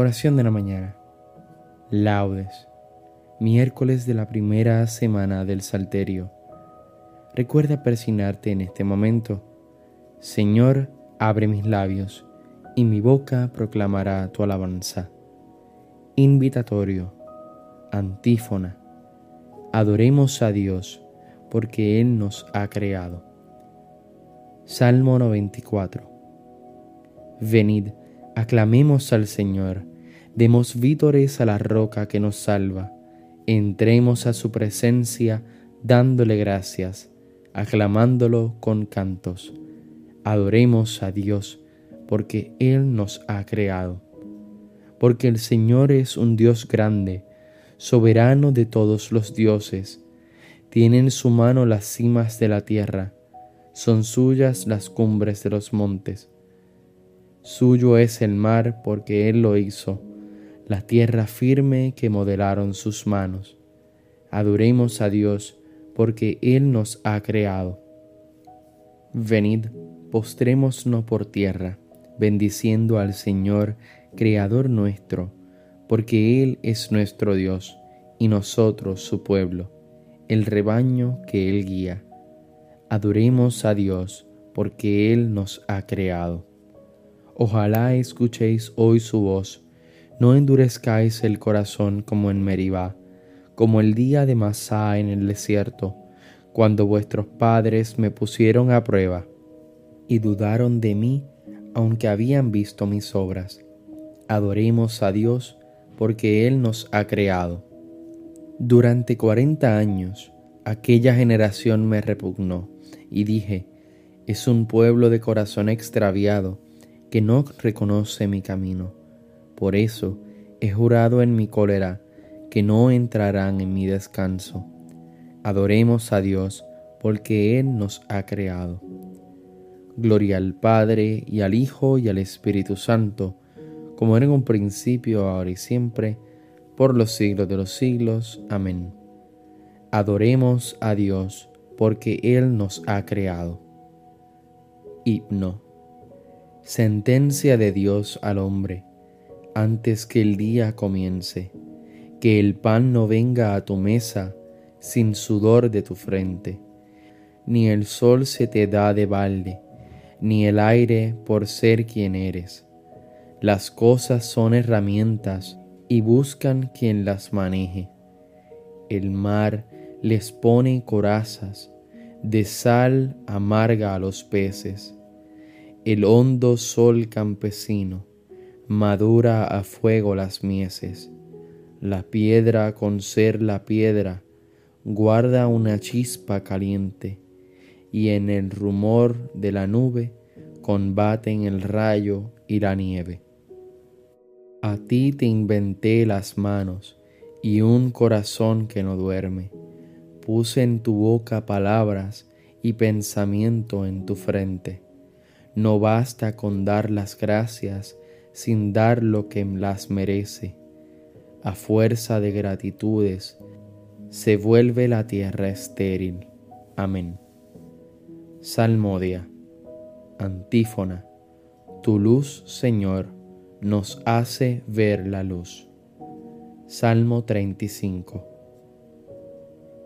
Oración de la mañana. Laudes. Miércoles de la primera semana del Salterio. Recuerda persignarte en este momento. Señor, abre mis labios, y mi boca proclamará tu alabanza. Invitatorio. Antífona. Adoremos a Dios, porque Él nos ha creado. Salmo 94. Venid Aclamemos al Señor, demos vítores a la roca que nos salva, entremos a su presencia dándole gracias, aclamándolo con cantos. Adoremos a Dios, porque Él nos ha creado. Porque el Señor es un Dios grande, soberano de todos los dioses. Tiene en su mano las cimas de la tierra, son suyas las cumbres de los montes Suyo es el mar porque Él lo hizo, la tierra firme que modelaron sus manos. Adoremos a Dios porque Él nos ha creado. Venid, postrémonos por tierra, bendiciendo al Señor, Creador nuestro, porque Él es nuestro Dios y nosotros su pueblo, el rebaño que Él guía. Adoremos a Dios porque Él nos ha creado. Ojalá escuchéis hoy su voz, no endurezcáis el corazón como en Meribá, como el día de Masá en el desierto, cuando vuestros padres me pusieron a prueba y dudaron de mí, aunque habían visto mis obras. Adoremos a Dios, porque Él nos ha creado. Durante cuarenta años aquella generación me repugnó, y dije, es un pueblo de corazón extraviado, que no reconoce mi camino. Por eso he jurado en mi cólera que no entrarán en mi descanso. Adoremos a Dios porque Él nos ha creado. Gloria al Padre y al Hijo y al Espíritu Santo, como era en un principio, ahora y siempre, por los siglos de los siglos. Amén. Adoremos a Dios porque Él nos ha creado. Himno sentencia de Dios al hombre, antes que el día comience, que el pan no venga a tu mesa sin sudor de tu frente, ni el sol se te da de balde, ni el aire por ser quien eres. Las cosas son herramientas y buscan quien las maneje. El mar les pone corazas, de sal amarga a los peces el hondo sol campesino madura a fuego las mieses. La piedra con ser la piedra guarda una chispa caliente y en el rumor de la nube combaten el rayo y la nieve. A ti te inventé las manos y un corazón que no duerme. Puse en tu boca palabras y pensamiento en tu frente no basta con dar las gracias sin dar lo que las merece. A fuerza de gratitudes se vuelve la tierra estéril. Amén. Salmodia. Antífona. Tu luz, Señor, nos hace ver la luz. Salmo 35.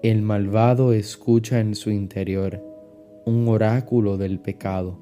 El malvado escucha en su interior un oráculo del pecado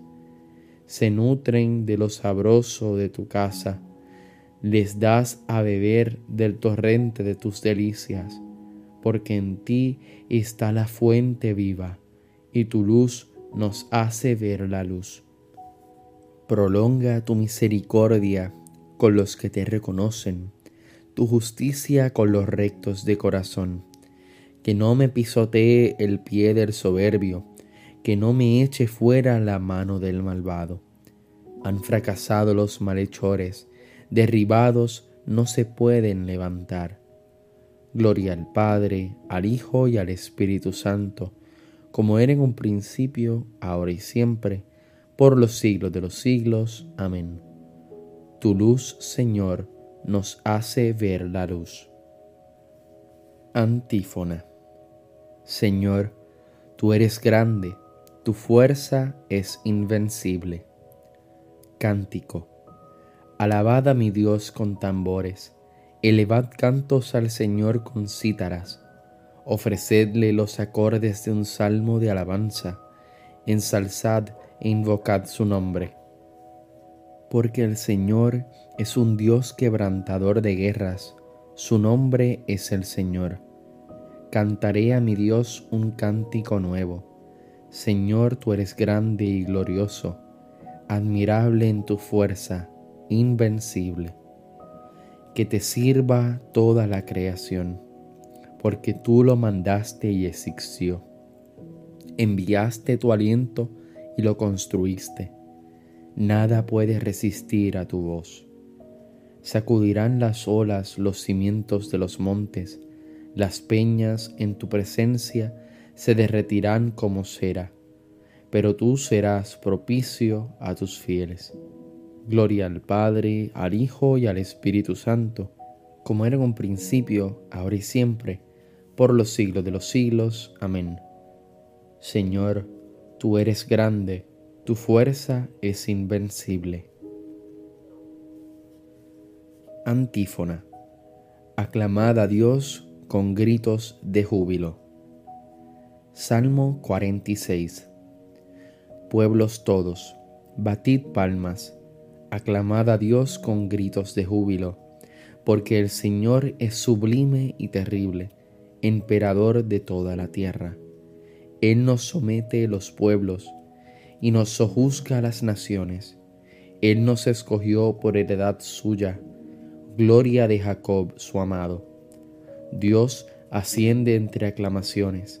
se nutren de lo sabroso de tu casa, les das a beber del torrente de tus delicias, porque en ti está la fuente viva, y tu luz nos hace ver la luz. Prolonga tu misericordia con los que te reconocen, tu justicia con los rectos de corazón. Que no me pisotee el pie del soberbio, que no me eche fuera la mano del malvado. Han fracasado los malhechores, derribados no se pueden levantar. Gloria al Padre, al Hijo y al Espíritu Santo, como era en un principio, ahora y siempre, por los siglos de los siglos. Amén. Tu luz, Señor, nos hace ver la luz. Antífona. Señor, tú eres grande, tu fuerza es invencible. Cántico. Alabad a mi Dios con tambores, elevad cantos al Señor con cítaras, ofrecedle los acordes de un salmo de alabanza, ensalzad e invocad su nombre. Porque el Señor es un Dios quebrantador de guerras, su nombre es el Señor. Cantaré a mi Dios un cántico nuevo. Señor, tú eres grande y glorioso, admirable en tu fuerza invencible, que te sirva toda la creación, porque tú lo mandaste y existió. Enviaste tu aliento y lo construiste. Nada puede resistir a tu voz. Sacudirán las olas los cimientos de los montes, las peñas en tu presencia se derretirán como cera, pero tú serás propicio a tus fieles. Gloria al Padre, al Hijo y al Espíritu Santo, como era en un principio, ahora y siempre, por los siglos de los siglos. Amén. Señor, tú eres grande, tu fuerza es invencible. Antífona. Aclamad a Dios con gritos de júbilo. Salmo 46. Pueblos todos, batid palmas aclamad a Dios con gritos de júbilo, porque el Señor es sublime y terrible, emperador de toda la tierra. Él nos somete los pueblos y nos sojuzga las naciones. Él nos escogió por heredad suya, gloria de Jacob su amado. Dios asciende entre aclamaciones,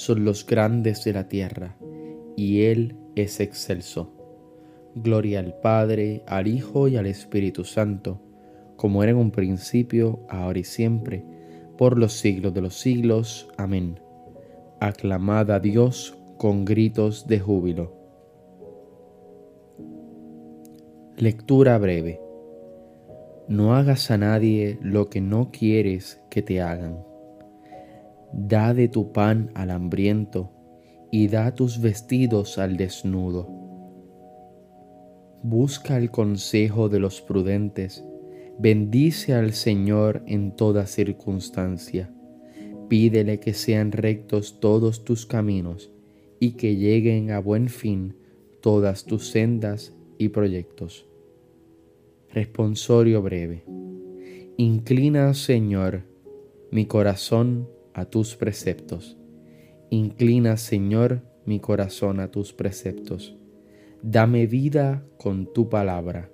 son los grandes de la tierra, y Él es excelso. Gloria al Padre, al Hijo y al Espíritu Santo, como era en un principio, ahora y siempre, por los siglos de los siglos. Amén. Aclamad a Dios con gritos de júbilo. Lectura breve. No hagas a nadie lo que no quieres que te hagan. Da de tu pan al hambriento y da tus vestidos al desnudo Busca el consejo de los prudentes, bendice al Señor en toda circunstancia. Pídele que sean rectos todos tus caminos y que lleguen a buen fin todas tus sendas y proyectos. Responsorio breve. Inclina, Señor, mi corazón a tus preceptos. Inclina, Señor, mi corazón a tus preceptos. Dame vida con tu palabra.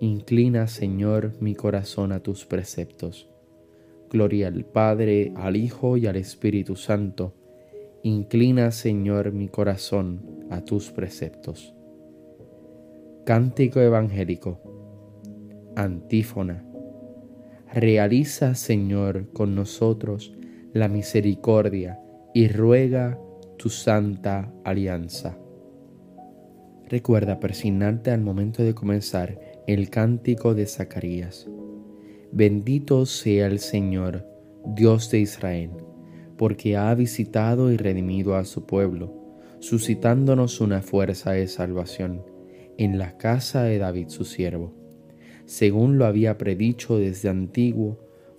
Inclina, Señor, mi corazón a tus preceptos. Gloria al Padre, al Hijo y al Espíritu Santo. Inclina, Señor, mi corazón a tus preceptos. Cántico Evangélico. Antífona. Realiza, Señor, con nosotros la misericordia y ruega tu santa alianza. Recuerda persignarte al momento de comenzar el cántico de Zacarías. Bendito sea el Señor, Dios de Israel, porque ha visitado y redimido a su pueblo, suscitándonos una fuerza de salvación en la casa de David su siervo, según lo había predicho desde antiguo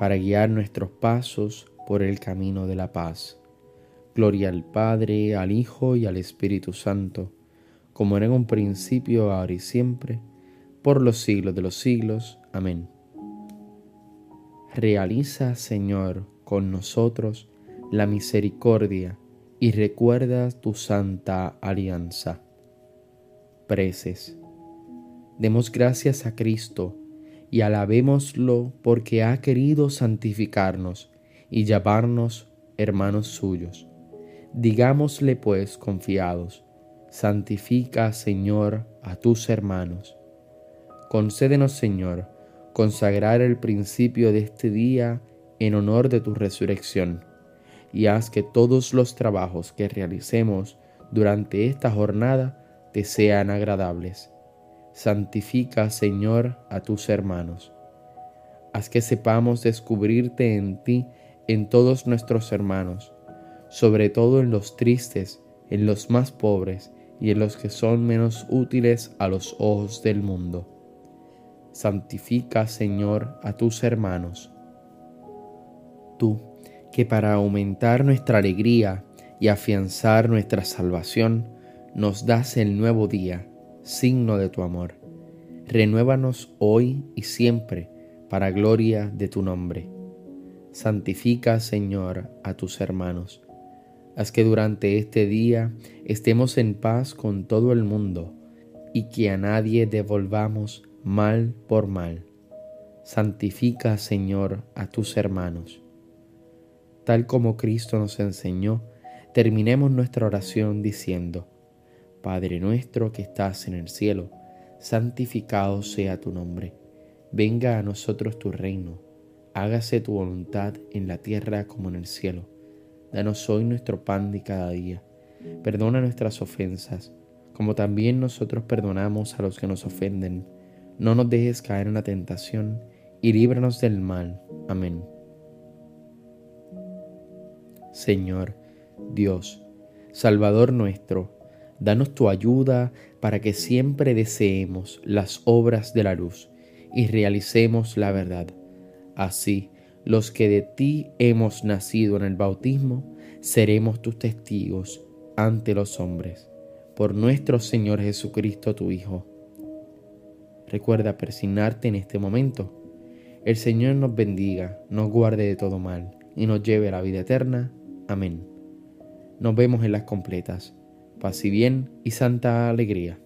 para guiar nuestros pasos por el camino de la paz. Gloria al Padre, al Hijo y al Espíritu Santo, como era en un principio, ahora y siempre, por los siglos de los siglos. Amén. Realiza, Señor, con nosotros la misericordia y recuerda tu santa alianza. Preces. Demos gracias a Cristo y alabémoslo porque ha querido santificarnos y llamarnos hermanos suyos. Digámosle pues confiados, santifica, Señor, a tus hermanos. Concédenos, Señor, consagrar el principio de este día en honor de tu resurrección, y haz que todos los trabajos que realicemos durante esta jornada te sean agradables. Santifica, Señor, a tus hermanos. Haz que sepamos descubrirte en ti en todos nuestros hermanos, sobre todo en los tristes, en los más pobres y en los que son menos útiles a los ojos del mundo santifica, Señor, a tus hermanos. Tú, que para aumentar nuestra alegría y afianzar nuestra salvación, nos das el nuevo día, signo de tu amor. Renuévanos hoy y siempre para gloria de tu nombre. Santifica, Señor, a tus hermanos. Haz que durante este día estemos en paz con todo el mundo y que a nadie devolvamos mal por mal. Santifica, Señor, a tus hermanos. Tal como Cristo nos enseñó, terminemos nuestra oración diciendo, Padre nuestro que estás en el cielo, santificado sea tu nombre. Venga a nosotros tu reino. Hágase tu voluntad en la tierra como en el cielo. Danos hoy nuestro pan de cada día. Perdona nuestras ofensas, como también nosotros perdonamos a los que nos ofenden no nos dejes caer en la tentación y líbranos del mal. Amén. Señor, Dios, Salvador nuestro, danos tu ayuda para que siempre deseemos las obras de la luz y realicemos la verdad. Así, los que de ti hemos nacido en el bautismo, seremos tus testigos ante los hombres. Por nuestro Señor Jesucristo, tu Hijo Recuerda persignarte en este momento. El Señor nos bendiga, nos guarde de todo mal y nos lleve a la vida eterna. Amén. Nos vemos en las completas. Paz y bien y santa alegría.